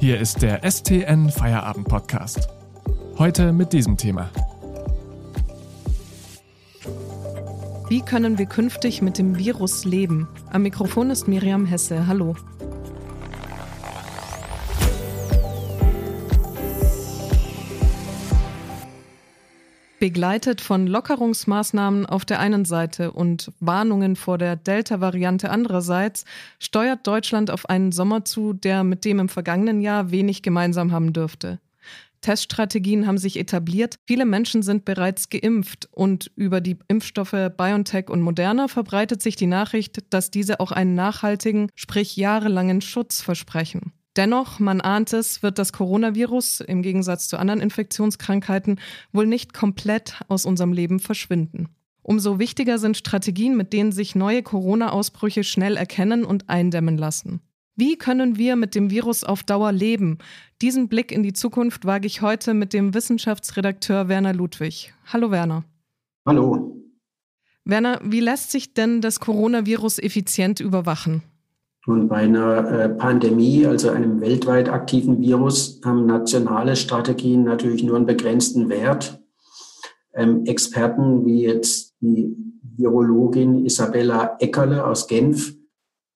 Hier ist der STN Feierabend Podcast. Heute mit diesem Thema. Wie können wir künftig mit dem Virus leben? Am Mikrofon ist Miriam Hesse. Hallo. Begleitet von Lockerungsmaßnahmen auf der einen Seite und Warnungen vor der Delta-Variante andererseits, steuert Deutschland auf einen Sommer zu, der mit dem im vergangenen Jahr wenig gemeinsam haben dürfte. Teststrategien haben sich etabliert, viele Menschen sind bereits geimpft und über die Impfstoffe BioNTech und Moderna verbreitet sich die Nachricht, dass diese auch einen nachhaltigen, sprich jahrelangen Schutz versprechen. Dennoch, man ahnt es, wird das Coronavirus im Gegensatz zu anderen Infektionskrankheiten wohl nicht komplett aus unserem Leben verschwinden. Umso wichtiger sind Strategien, mit denen sich neue Corona-Ausbrüche schnell erkennen und eindämmen lassen. Wie können wir mit dem Virus auf Dauer leben? Diesen Blick in die Zukunft wage ich heute mit dem Wissenschaftsredakteur Werner Ludwig. Hallo Werner. Hallo. Werner, wie lässt sich denn das Coronavirus effizient überwachen? Und bei einer äh, Pandemie, also einem weltweit aktiven Virus, haben nationale Strategien natürlich nur einen begrenzten Wert. Ähm, Experten wie jetzt die Virologin Isabella Eckerle aus Genf,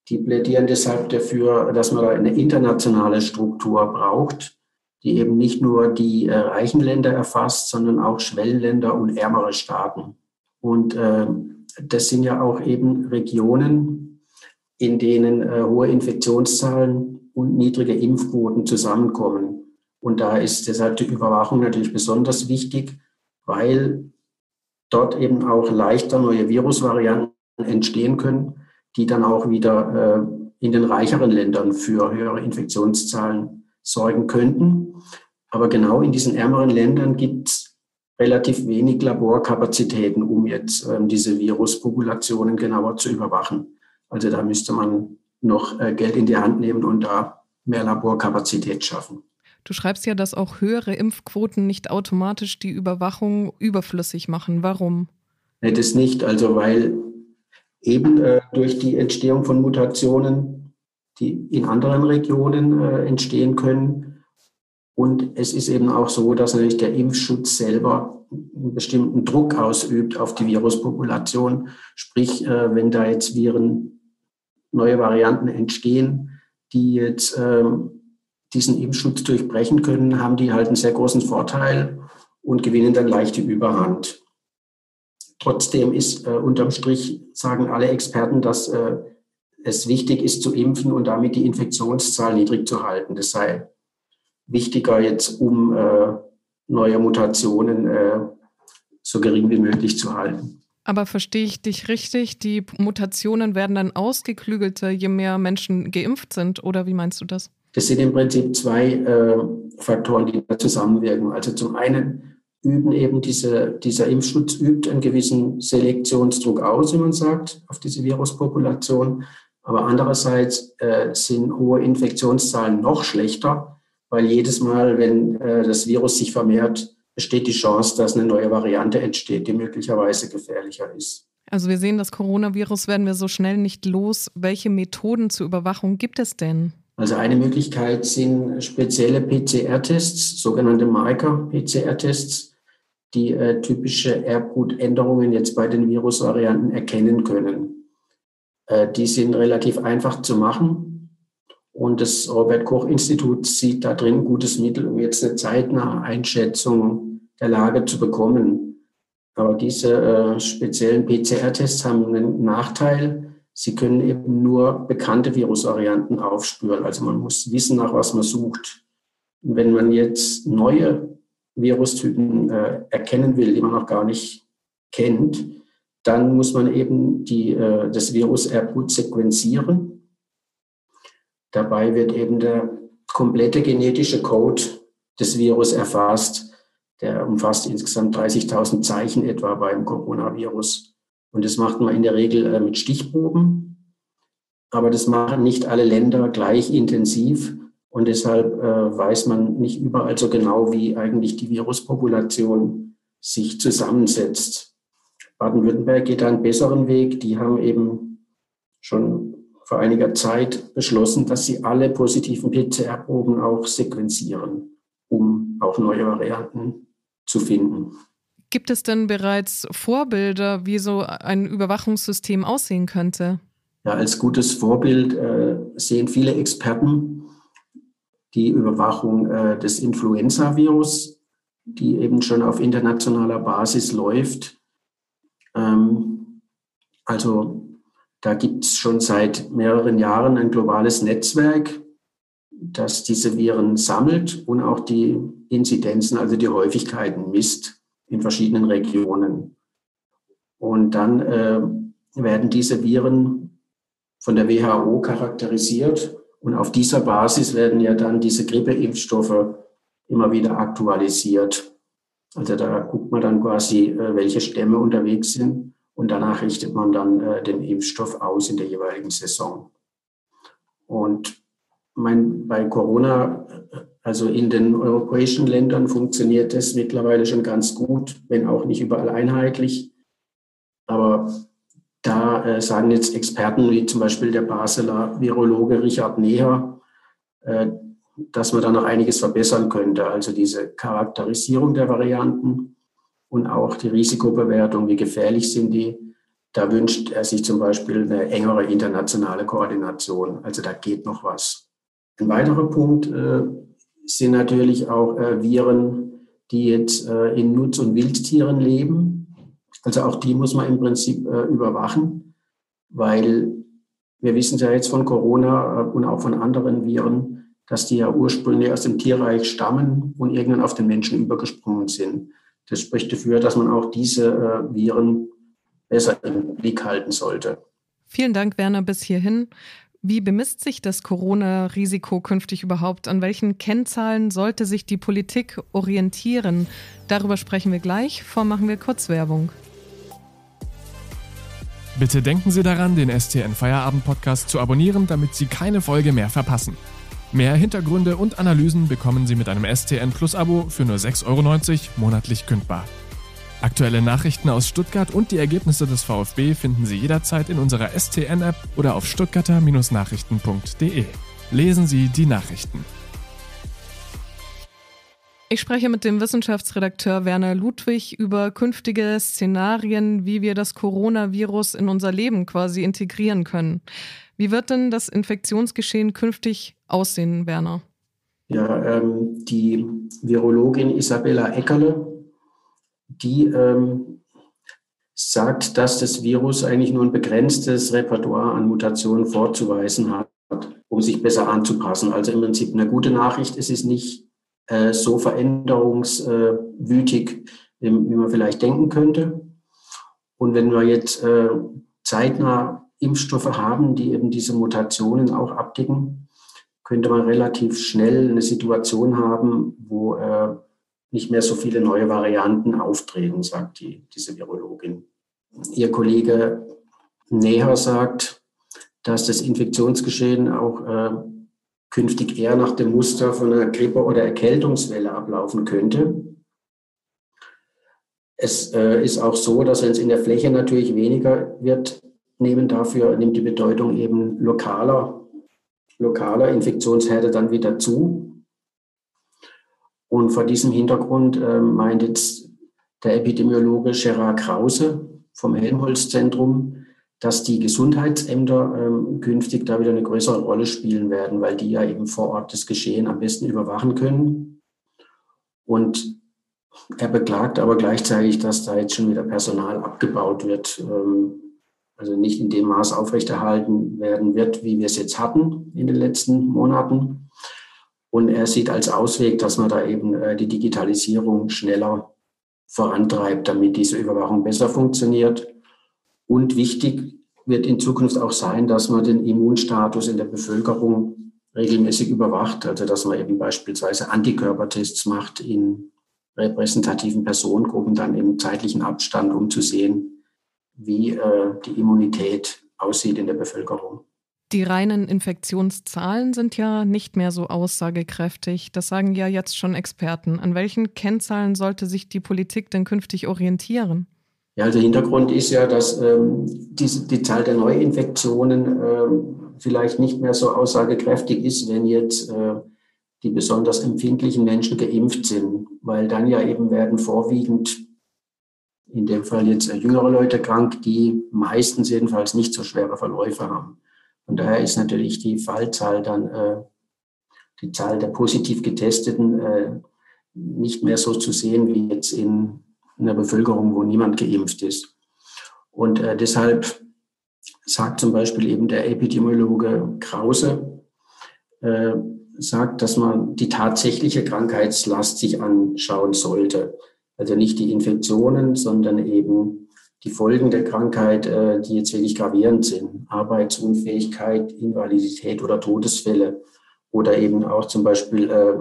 die plädieren deshalb dafür, dass man eine internationale Struktur braucht, die eben nicht nur die äh, reichen Länder erfasst, sondern auch Schwellenländer und ärmere Staaten. Und äh, das sind ja auch eben Regionen, in denen äh, hohe Infektionszahlen und niedrige Impfquoten zusammenkommen. Und da ist deshalb die Überwachung natürlich besonders wichtig, weil dort eben auch leichter neue Virusvarianten entstehen können, die dann auch wieder äh, in den reicheren Ländern für höhere Infektionszahlen sorgen könnten. Aber genau in diesen ärmeren Ländern gibt es relativ wenig Laborkapazitäten, um jetzt ähm, diese Viruspopulationen genauer zu überwachen. Also da müsste man noch äh, Geld in die Hand nehmen und da mehr Laborkapazität schaffen. Du schreibst ja, dass auch höhere Impfquoten nicht automatisch die Überwachung überflüssig machen. Warum? Nee, das nicht. Also weil eben äh, durch die Entstehung von Mutationen, die in anderen Regionen äh, entstehen können. Und es ist eben auch so, dass natürlich der Impfschutz selber einen bestimmten Druck ausübt auf die Viruspopulation. Sprich, äh, wenn da jetzt Viren neue Varianten entstehen, die jetzt ähm, diesen Impfschutz durchbrechen können, haben die halt einen sehr großen Vorteil und gewinnen dann leichte Überhand. Trotzdem ist äh, unterm Strich, sagen alle Experten, dass äh, es wichtig ist zu impfen und damit die Infektionszahl niedrig zu halten. Das sei wichtiger jetzt, um äh, neue Mutationen äh, so gering wie möglich zu halten. Aber verstehe ich dich richtig? Die Mutationen werden dann ausgeklügelter, je mehr Menschen geimpft sind? Oder wie meinst du das? Das sind im Prinzip zwei äh, Faktoren, die da zusammenwirken. Also zum einen üben eben diese, dieser Impfschutz übt einen gewissen Selektionsdruck aus, wie man sagt, auf diese Viruspopulation. Aber andererseits äh, sind hohe Infektionszahlen noch schlechter, weil jedes Mal, wenn äh, das Virus sich vermehrt, besteht die Chance, dass eine neue Variante entsteht, die möglicherweise gefährlicher ist. Also wir sehen, das Coronavirus werden wir so schnell nicht los. Welche Methoden zur Überwachung gibt es denn? Also eine Möglichkeit sind spezielle PCR-Tests, sogenannte Marker-PCR-Tests, die äh, typische Erbgutänderungen jetzt bei den Virusvarianten erkennen können. Äh, die sind relativ einfach zu machen. Und das Robert Koch Institut sieht da drin ein gutes Mittel, um jetzt eine zeitnahe Einschätzung der Lage zu bekommen. Aber diese äh, speziellen PCR-Tests haben einen Nachteil. Sie können eben nur bekannte Virusvarianten aufspüren. Also man muss wissen, nach was man sucht. Und wenn man jetzt neue Virustypen äh, erkennen will, die man noch gar nicht kennt, dann muss man eben die, äh, das Virus-Erbgut sequenzieren Dabei wird eben der komplette genetische Code des Virus erfasst. Der umfasst insgesamt 30.000 Zeichen etwa beim Coronavirus. Und das macht man in der Regel äh, mit Stichproben. Aber das machen nicht alle Länder gleich intensiv. Und deshalb äh, weiß man nicht überall so genau, wie eigentlich die Viruspopulation sich zusammensetzt. Baden-Württemberg geht da einen besseren Weg. Die haben eben schon vor einiger Zeit beschlossen, dass sie alle positiven PCR-Proben auch sequenzieren, um auch neue Varianten zu finden. Gibt es denn bereits Vorbilder, wie so ein Überwachungssystem aussehen könnte? Ja, als gutes Vorbild äh, sehen viele Experten die Überwachung äh, des Influenza-Virus, die eben schon auf internationaler Basis läuft. Ähm, also da gibt es schon seit mehreren Jahren ein globales Netzwerk, das diese Viren sammelt und auch die Inzidenzen, also die Häufigkeiten misst in verschiedenen Regionen. Und dann äh, werden diese Viren von der WHO charakterisiert und auf dieser Basis werden ja dann diese Grippeimpfstoffe immer wieder aktualisiert. Also da guckt man dann quasi, äh, welche Stämme unterwegs sind und danach richtet man dann äh, den Impfstoff aus in der jeweiligen Saison. Und mein, bei Corona, äh, also in den europäischen Ländern funktioniert das mittlerweile schon ganz gut, wenn auch nicht überall einheitlich. Aber da äh, sagen jetzt Experten wie zum Beispiel der Basler Virologe Richard Neher, äh, dass man da noch einiges verbessern könnte. Also diese Charakterisierung der Varianten und auch die Risikobewertung, wie gefährlich sind die. Da wünscht er sich zum Beispiel eine engere internationale Koordination. Also da geht noch was. Ein weiterer Punkt äh, sind natürlich auch äh, Viren, die jetzt äh, in Nutz- und Wildtieren leben also auch die muss man im Prinzip äh, überwachen, weil wir wissen ja jetzt von Corona äh, und auch von anderen Viren, dass die ja ursprünglich aus dem Tierreich stammen und irgendwann auf den Menschen übergesprungen sind. Das spricht dafür, dass man auch diese äh, Viren besser im Blick halten sollte. Vielen Dank, Werner, bis hierhin. Wie bemisst sich das Corona-Risiko künftig überhaupt? An welchen Kennzahlen sollte sich die Politik orientieren? Darüber sprechen wir gleich. Vor machen wir kurz Werbung. Bitte denken Sie daran, den STN Feierabend Podcast zu abonnieren, damit Sie keine Folge mehr verpassen. Mehr Hintergründe und Analysen bekommen Sie mit einem STN Plus Abo für nur 6,90 Euro monatlich kündbar. Aktuelle Nachrichten aus Stuttgart und die Ergebnisse des VfB finden Sie jederzeit in unserer STN-App oder auf stuttgarter-nachrichten.de. Lesen Sie die Nachrichten. Ich spreche mit dem Wissenschaftsredakteur Werner Ludwig über künftige Szenarien, wie wir das Coronavirus in unser Leben quasi integrieren können. Wie wird denn das Infektionsgeschehen künftig aussehen, Werner? Ja, ähm, die Virologin Isabella Eckerle, die ähm, sagt, dass das Virus eigentlich nur ein begrenztes Repertoire an Mutationen vorzuweisen hat, um sich besser anzupassen. Also im Prinzip eine gute Nachricht, es ist nicht äh, so veränderungswütig, wie man vielleicht denken könnte. Und wenn wir jetzt äh, zeitnah Impfstoffe haben, die eben diese Mutationen auch abdecken, könnte man relativ schnell eine Situation haben, wo äh, nicht mehr so viele neue Varianten auftreten, sagt die, diese Virologin. Ihr Kollege Neher sagt, dass das Infektionsgeschehen auch äh, künftig eher nach dem Muster von einer Grippe- oder Erkältungswelle ablaufen könnte. Es äh, ist auch so, dass wenn es in der Fläche natürlich weniger wird, nehmen dafür, nimmt die Bedeutung eben lokaler, lokaler Infektionsherde dann wieder zu. Und vor diesem Hintergrund äh, meint jetzt der Epidemiologe Gerard Krause vom Helmholtz-Zentrum, dass die Gesundheitsämter ähm, künftig da wieder eine größere Rolle spielen werden, weil die ja eben vor Ort das Geschehen am besten überwachen können. Und er beklagt aber gleichzeitig, dass da jetzt schon wieder Personal abgebaut wird, ähm, also nicht in dem Maß aufrechterhalten werden wird, wie wir es jetzt hatten in den letzten Monaten. Und er sieht als Ausweg, dass man da eben äh, die Digitalisierung schneller vorantreibt, damit diese Überwachung besser funktioniert und wichtig wird in Zukunft auch sein, dass man den Immunstatus in der Bevölkerung regelmäßig überwacht. Also dass man eben beispielsweise Antikörpertests macht in repräsentativen Personengruppen, dann im zeitlichen Abstand, um zu sehen, wie äh, die Immunität aussieht in der Bevölkerung. Die reinen Infektionszahlen sind ja nicht mehr so aussagekräftig. Das sagen ja jetzt schon Experten. An welchen Kennzahlen sollte sich die Politik denn künftig orientieren? Ja, also Hintergrund ist ja, dass ähm, die, die Zahl der Neuinfektionen ähm, vielleicht nicht mehr so aussagekräftig ist, wenn jetzt äh, die besonders empfindlichen Menschen geimpft sind, weil dann ja eben werden vorwiegend in dem Fall jetzt jüngere Leute krank, die meistens jedenfalls nicht so schwere Verläufe haben. Und daher ist natürlich die Fallzahl dann, äh, die Zahl der positiv Getesteten äh, nicht mehr so zu sehen wie jetzt in einer Bevölkerung, wo niemand geimpft ist. Und äh, deshalb sagt zum Beispiel eben der Epidemiologe Krause, äh, sagt, dass man die tatsächliche Krankheitslast sich anschauen sollte. Also nicht die Infektionen, sondern eben die Folgen der Krankheit, äh, die jetzt wirklich gravierend sind. Arbeitsunfähigkeit, Invalidität oder Todesfälle oder eben auch zum Beispiel äh,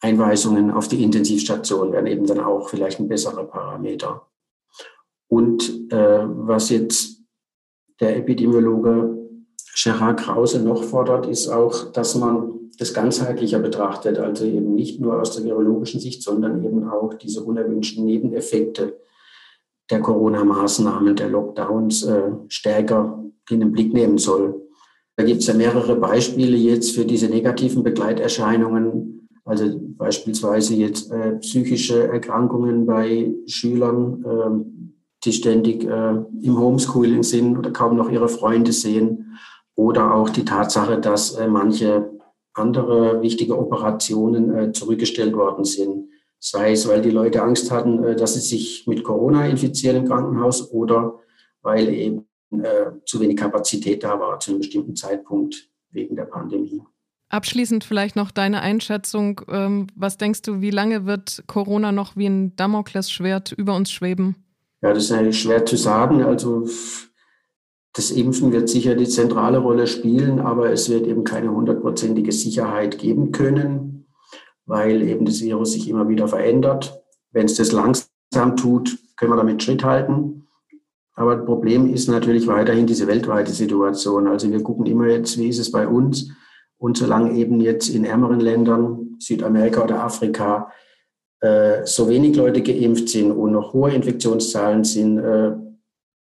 Einweisungen auf die Intensivstation wären eben dann auch vielleicht ein besserer Parameter. Und äh, was jetzt der Epidemiologe Gerard Krause noch fordert, ist auch, dass man das ganzheitlicher betrachtet, also eben nicht nur aus der virologischen Sicht, sondern eben auch diese unerwünschten Nebeneffekte der Corona-Maßnahmen, der Lockdowns äh, stärker in den Blick nehmen soll. Da gibt es ja mehrere Beispiele jetzt für diese negativen Begleiterscheinungen, also beispielsweise jetzt äh, psychische Erkrankungen bei Schülern, äh, die ständig äh, im Homeschooling sind oder kaum noch ihre Freunde sehen. Oder auch die Tatsache, dass äh, manche andere wichtige Operationen äh, zurückgestellt worden sind. Sei es, weil die Leute Angst hatten, äh, dass sie sich mit Corona infizieren im Krankenhaus oder weil eben äh, zu wenig Kapazität da war zu einem bestimmten Zeitpunkt wegen der Pandemie. Abschließend vielleicht noch deine Einschätzung. Ähm, was denkst du, wie lange wird Corona noch wie ein Damoklesschwert über uns schweben? Ja, das ist eigentlich schwer zu sagen. Also das Impfen wird sicher die zentrale Rolle spielen, aber es wird eben keine hundertprozentige Sicherheit geben können, weil eben das Virus sich immer wieder verändert. Wenn es das langsam tut, können wir damit Schritt halten. Aber das Problem ist natürlich weiterhin diese weltweite Situation. Also wir gucken immer jetzt, wie ist es bei uns? Und solange eben jetzt in ärmeren Ländern, Südamerika oder Afrika, äh, so wenig Leute geimpft sind und noch hohe Infektionszahlen sind, äh,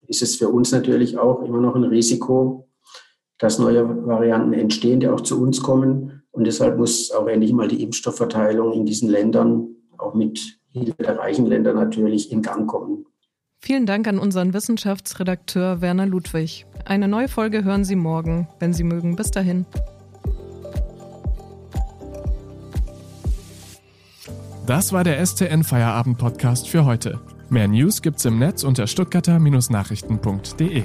ist es für uns natürlich auch immer noch ein Risiko, dass neue Varianten entstehen, die auch zu uns kommen. Und deshalb muss auch endlich mal die Impfstoffverteilung in diesen Ländern, auch mit Hilfe der reichen Länder natürlich, in Gang kommen. Vielen Dank an unseren Wissenschaftsredakteur Werner Ludwig. Eine neue Folge hören Sie morgen, wenn Sie mögen. Bis dahin. Das war der STN Feierabend Podcast für heute. Mehr News gibt's im Netz unter stuttgarter-nachrichten.de.